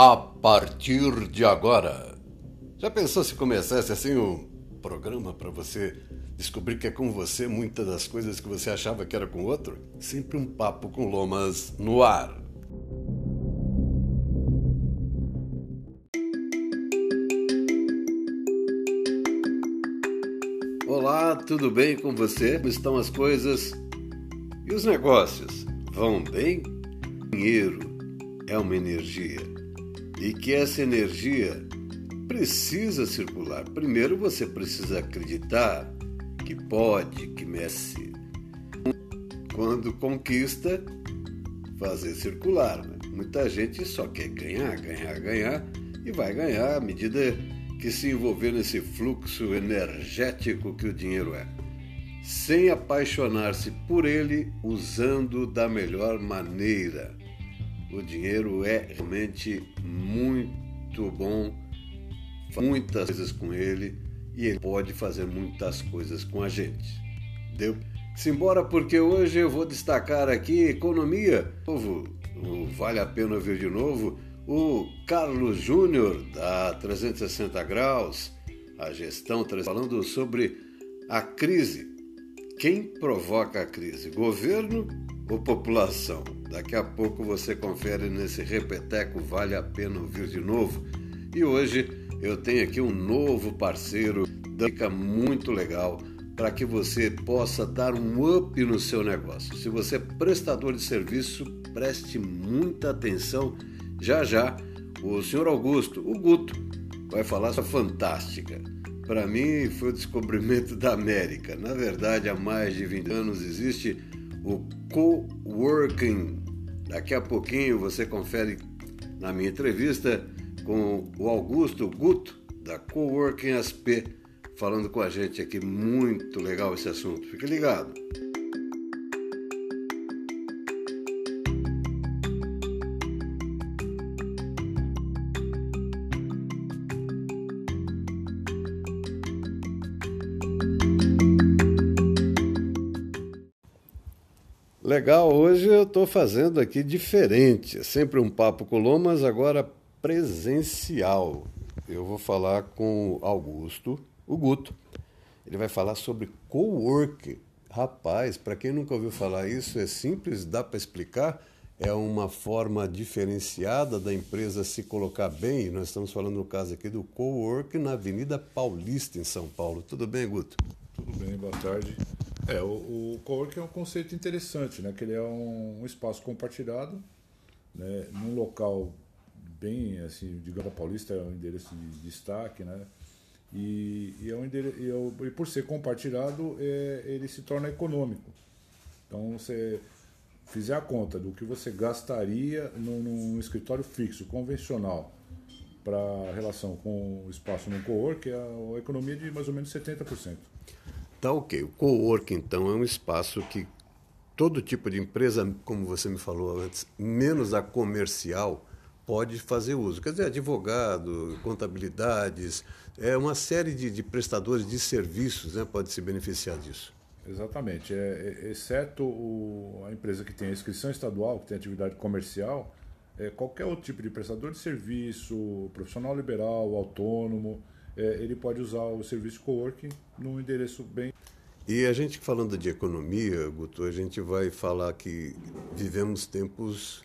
a partir de agora. Já pensou se começasse assim um programa para você descobrir que é com você muitas das coisas que você achava que era com outro? Sempre um papo com lomas no ar. Olá, tudo bem com você? Como estão as coisas? E os negócios? Vão bem? Dinheiro é uma energia e que essa energia precisa circular. Primeiro você precisa acreditar que pode, que mexe. Quando conquista, fazer circular. Né? Muita gente só quer ganhar, ganhar, ganhar e vai ganhar à medida que se envolver nesse fluxo energético que o dinheiro é, sem apaixonar-se por ele, usando da melhor maneira. O dinheiro é realmente muito bom, muitas coisas com ele e ele pode fazer muitas coisas com a gente. Deu? Simbora, porque hoje eu vou destacar aqui economia. Novo, vale a pena ver de novo o Carlos Júnior da 360 graus, a gestão falando sobre a crise. Quem provoca a crise? Governo ou população? Daqui a pouco você confere nesse repeteco, vale a pena ouvir de novo. E hoje eu tenho aqui um novo parceiro, dica muito legal para que você possa dar um up no seu negócio. Se você é prestador de serviço, preste muita atenção. Já já, o senhor Augusto, o Guto, vai falar essa fantástica. Para mim, foi o descobrimento da América. Na verdade, há mais de 20 anos existe o coworking. Daqui a pouquinho você confere na minha entrevista com o Augusto Guto, da Coworking SP, falando com a gente aqui. Muito legal esse assunto. Fique ligado. Legal, hoje eu estou fazendo aqui diferente. É sempre um papo com Lomas, agora presencial. Eu vou falar com Augusto, o Guto. Ele vai falar sobre co-work. Rapaz, para quem nunca ouviu falar isso, é simples, dá para explicar. É uma forma diferenciada da empresa se colocar bem. Nós estamos falando no caso aqui do co-work na Avenida Paulista, em São Paulo. Tudo bem, Guto? Tudo bem, boa tarde. É, o, o coworking é um conceito interessante, né? Que ele é um, um espaço compartilhado, né? Num local bem, assim, digamos, Paulista é um endereço de destaque, né? E, e, é um endereço, e, é e por ser compartilhado, é, ele se torna econômico. Então, você fizer a conta do que você gastaria num, num escritório fixo, convencional, para relação com o espaço no co-work, é a economia de mais ou menos 70%. Tá ok. O co-work, então, é um espaço que todo tipo de empresa, como você me falou antes, menos a comercial, pode fazer uso. Quer dizer, advogado, contabilidades, é uma série de, de prestadores de serviços né, pode se beneficiar disso. Exatamente. É, é, exceto o, a empresa que tem a inscrição estadual, que tem atividade comercial, é, qualquer outro tipo de prestador de serviço, profissional liberal, autônomo, ele pode usar o serviço coworking num endereço bem. E a gente falando de economia, Guto, a gente vai falar que vivemos tempos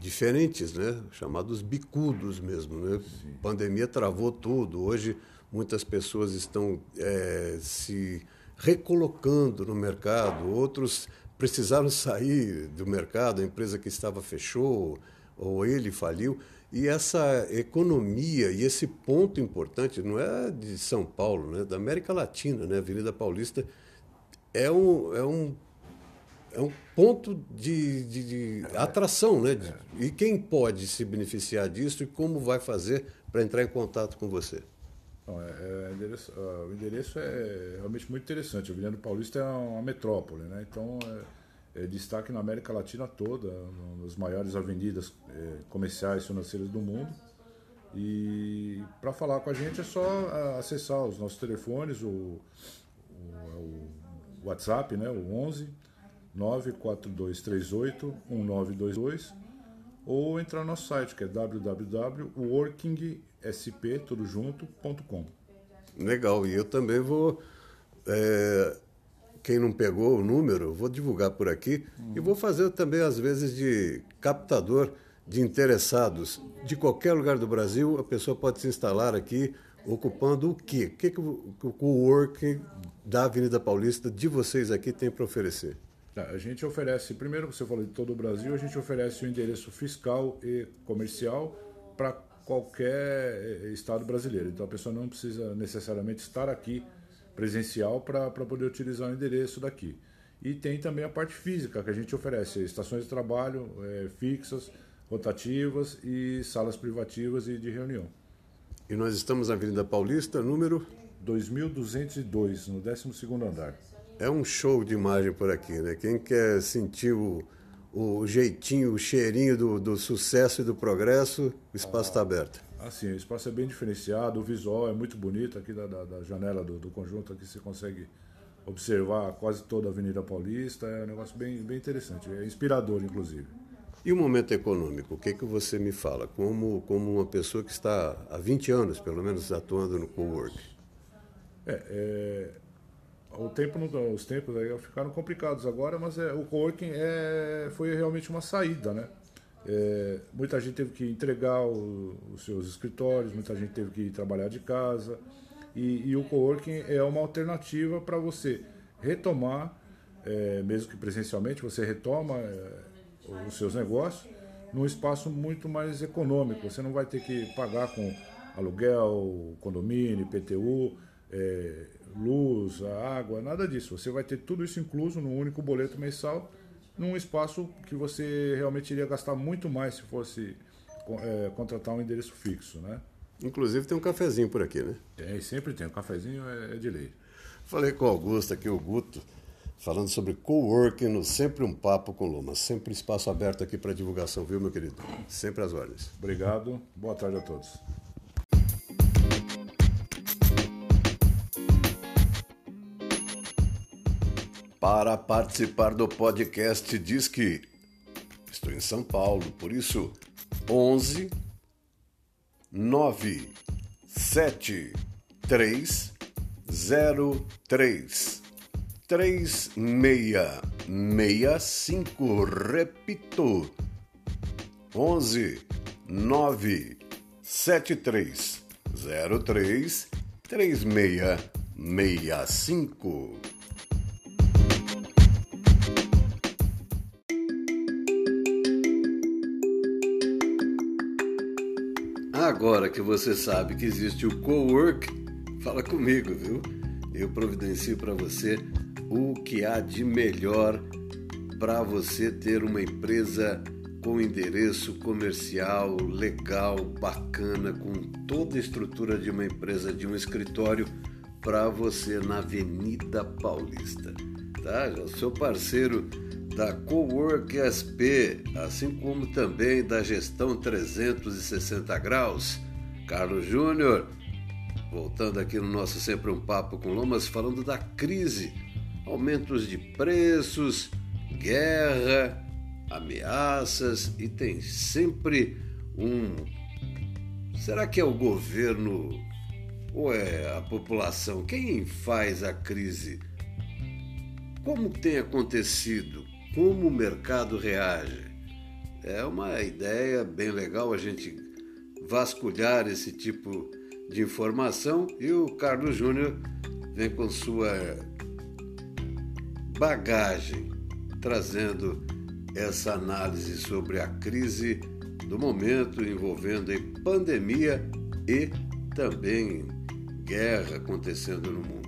diferentes, né? Chamados bicudos mesmo, né? Sim. Pandemia travou tudo. Hoje muitas pessoas estão é, se recolocando no mercado, outros precisaram sair do mercado, a empresa que estava fechou ou ele faliu. E essa economia e esse ponto importante não é de São Paulo, né, da América Latina, né, Avenida Paulista é um, é um, é um ponto de, de, de atração. Né, de, e quem pode se beneficiar disso e como vai fazer para entrar em contato com você? Não, é, é endereço, uh, o endereço é realmente muito interessante. A Avenida Paulista é uma metrópole, né? então é é, destaque na América Latina toda, nas maiores avenidas é, comerciais financeiras do mundo. E para falar com a gente é só acessar os nossos telefones, o, o, o WhatsApp, né, o 11 94238 1922, ou entrar no nosso site, que é www.workingsp.com. Legal, e eu também vou. É, quem não pegou o número, vou divulgar por aqui uhum. e vou fazer também, às vezes, de captador de interessados de qualquer lugar do Brasil. A pessoa pode se instalar aqui ocupando o quê? O que, que o, coworking da Avenida Paulista de vocês aqui tem para oferecer? Tá, a gente oferece, primeiro você falou de todo o Brasil, a gente oferece o um endereço fiscal e comercial para qualquer eh, estado brasileiro. Então a pessoa não precisa necessariamente estar aqui presencial para poder utilizar o endereço daqui. E tem também a parte física que a gente oferece, estações de trabalho é, fixas, rotativas e salas privativas e de reunião. E nós estamos na Avenida Paulista, número 2202, no 12 andar. É um show de imagem por aqui, né? Quem quer sentir o, o jeitinho, o cheirinho do, do sucesso e do progresso, o espaço está ah, aberto. Assim, o espaço é bem diferenciado, o visual é muito bonito aqui da, da, da janela do, do, conjunto, aqui você consegue observar quase toda a Avenida Paulista, é um negócio bem, bem interessante, é inspirador, inclusive. E o momento econômico, o que, que você me fala? Como, como uma pessoa que está há 20 anos, pelo menos, atuando no co-work. É, é, o tempo os tempos aí ficaram complicados agora, mas é, o coworking é, foi realmente uma saída, né? É, muita gente teve que entregar o, os seus escritórios, muita gente teve que trabalhar de casa e, e o coworking é uma alternativa para você retomar, é, mesmo que presencialmente, você retoma é, os seus negócios num espaço muito mais econômico. Você não vai ter que pagar com aluguel, condomínio, IPTU, é, luz, água, nada disso. Você vai ter tudo isso incluso num único boleto mensal, num espaço que você realmente iria gastar muito mais se fosse é, contratar um endereço fixo, né? Inclusive tem um cafezinho por aqui, né? Tem, sempre tem. O um cafezinho é, é de lei. Falei com o Augusto aqui, o Guto, falando sobre coworking no Sempre um Papo com Loma. Sempre espaço aberto aqui para divulgação, viu, meu querido? Sempre às ordens. Obrigado. Boa tarde a todos. Para participar do podcast diz que estou em São Paulo, por isso 11 9 7 3 0 3 3 6 65 repito. 11 9 7 3 0 3 3 6 65 Agora que você sabe que existe o co-work, fala comigo, viu? Eu providencio para você o que há de melhor para você ter uma empresa com endereço comercial legal, bacana, com toda a estrutura de uma empresa, de um escritório para você na Avenida Paulista, tá? Eu sou parceiro da Cowork SP, assim como também da Gestão 360 Graus. Carlos Júnior, voltando aqui no nosso Sempre um Papo com Lomas, falando da crise, aumentos de preços, guerra, ameaças e tem sempre um. Será que é o governo ou é a população? Quem faz a crise? Como tem acontecido? Como o mercado reage. É uma ideia bem legal a gente vasculhar esse tipo de informação e o Carlos Júnior vem com sua bagagem trazendo essa análise sobre a crise do momento envolvendo a pandemia e também guerra acontecendo no mundo.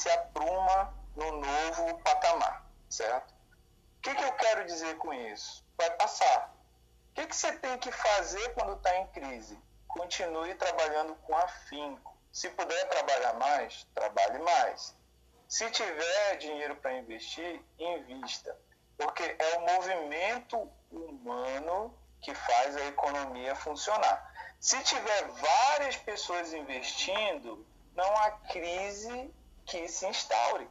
Se apruma no novo patamar, certo? O que, que eu quero dizer com isso? Vai passar. O que, que você tem que fazer quando está em crise? Continue trabalhando com afinco. Se puder trabalhar mais, trabalhe mais. Se tiver dinheiro para investir, invista. Porque é o movimento humano que faz a economia funcionar. Se tiver várias pessoas investindo, não há crise que se instaure.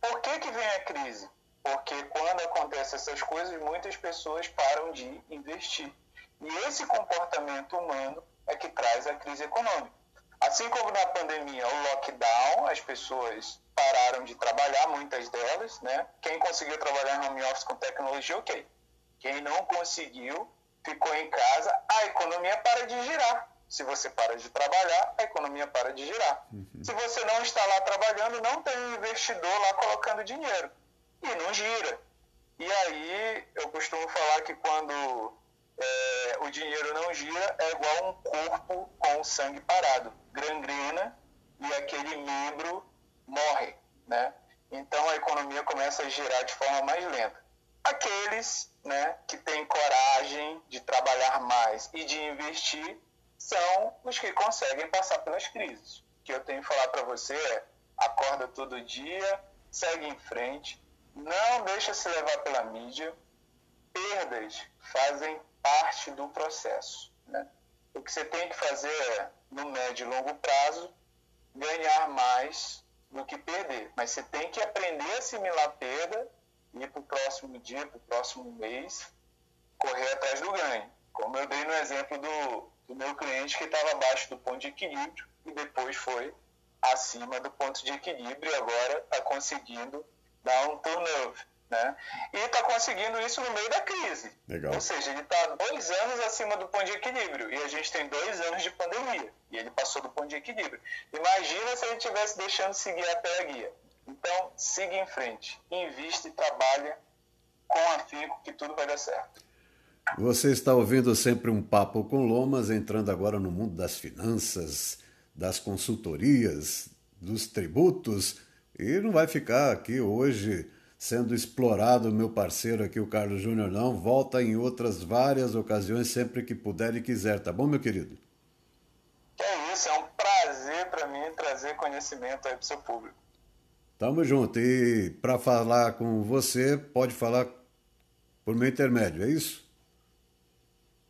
Por que, que vem a crise? Porque quando acontecem essas coisas, muitas pessoas param de investir. E esse comportamento humano é que traz a crise econômica. Assim como na pandemia, o lockdown, as pessoas pararam de trabalhar, muitas delas, né? Quem conseguiu trabalhar no home office com tecnologia, ok. Quem não conseguiu, ficou em casa, a economia para de girar. Se você para de trabalhar, a economia para de girar. Uhum. Se você não está lá trabalhando, não tem um investidor lá colocando dinheiro. E não gira. E aí, eu costumo falar que quando é, o dinheiro não gira, é igual um corpo com o sangue parado. Gangrena e aquele membro morre, né? Então a economia começa a girar de forma mais lenta. Aqueles né, que têm coragem de trabalhar mais e de investir são os que conseguem passar pelas crises. O que eu tenho que falar para você é: acorda todo dia, segue em frente, não deixa se levar pela mídia. Perdas fazem parte do processo. Né? O que você tem que fazer é, no médio e longo prazo, ganhar mais do que perder. Mas você tem que aprender a assimilar a perda, ir para o próximo dia, para o próximo mês, correr atrás do ganho. Como eu dei no exemplo do, do meu cliente que estava abaixo do ponto de equilíbrio e depois foi acima do ponto de equilíbrio e agora está conseguindo dar um turnover. Né? E está conseguindo isso no meio da crise. Legal. Ou seja, ele está dois anos acima do ponto de equilíbrio. E a gente tem dois anos de pandemia. E ele passou do ponto de equilíbrio. Imagina se ele estivesse deixando seguir até a guia. Então, siga em frente. Invista e trabalha com afinco que tudo vai dar certo. Você está ouvindo sempre um papo com Lomas, entrando agora no mundo das finanças, das consultorias, dos tributos, e não vai ficar aqui hoje sendo explorado meu parceiro aqui, o Carlos Júnior, não. Volta em outras várias ocasiões, sempre que puder e quiser, tá bom, meu querido? É isso, é um prazer para mim trazer conhecimento aí para o seu público. Tamo junto. E para falar com você, pode falar por meu intermédio, é isso?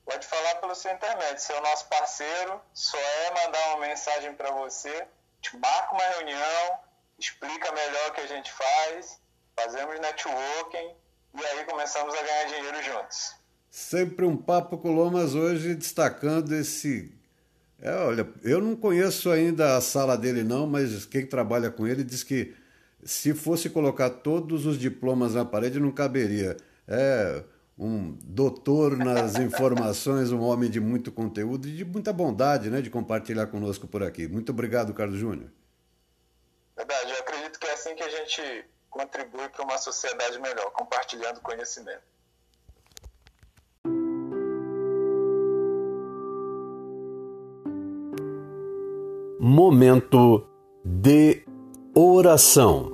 Pode falar pelo seu intermédio. É o nosso parceiro, só é mandar uma mensagem para você, te marca uma reunião, explica melhor o que a gente faz fazemos networking e aí começamos a ganhar dinheiro juntos. Sempre um papo com Lomas hoje destacando esse. É, olha, eu não conheço ainda a sala dele não, mas quem trabalha com ele diz que se fosse colocar todos os diplomas na parede não caberia. É um doutor nas informações, um homem de muito conteúdo e de muita bondade, né, de compartilhar conosco por aqui. Muito obrigado, Carlos Júnior. Verdade, eu acredito que é assim que a gente contribui para uma sociedade melhor, compartilhando conhecimento. Momento de oração.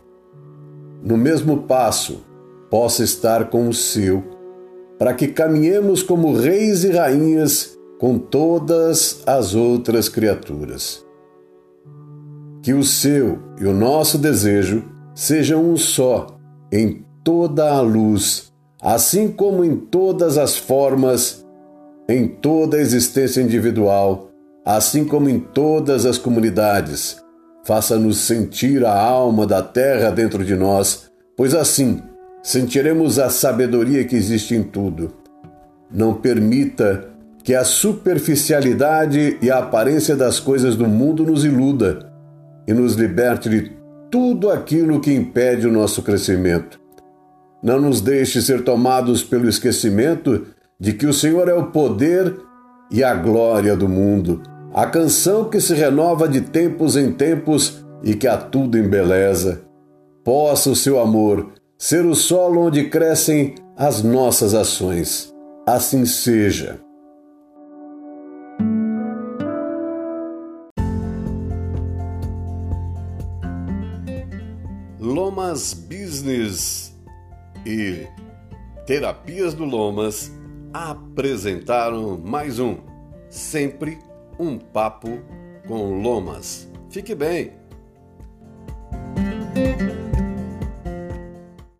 no mesmo passo, possa estar com o seu, para que caminhemos como reis e rainhas com todas as outras criaturas. Que o seu e o nosso desejo sejam um só em toda a luz, assim como em todas as formas, em toda a existência individual, assim como em todas as comunidades. Faça-nos sentir a alma da terra dentro de nós, pois assim sentiremos a sabedoria que existe em tudo. Não permita que a superficialidade e a aparência das coisas do mundo nos iluda e nos liberte de tudo aquilo que impede o nosso crescimento. Não nos deixe ser tomados pelo esquecimento de que o Senhor é o poder e a glória do mundo, a canção que se renova de tempos em tempos e que a tudo embeleza. Possa o seu amor ser o solo onde crescem as nossas ações. Assim seja. Lomas Business e Terapias do Lomas apresentaram mais um, sempre um papo com Lomas. Fique bem!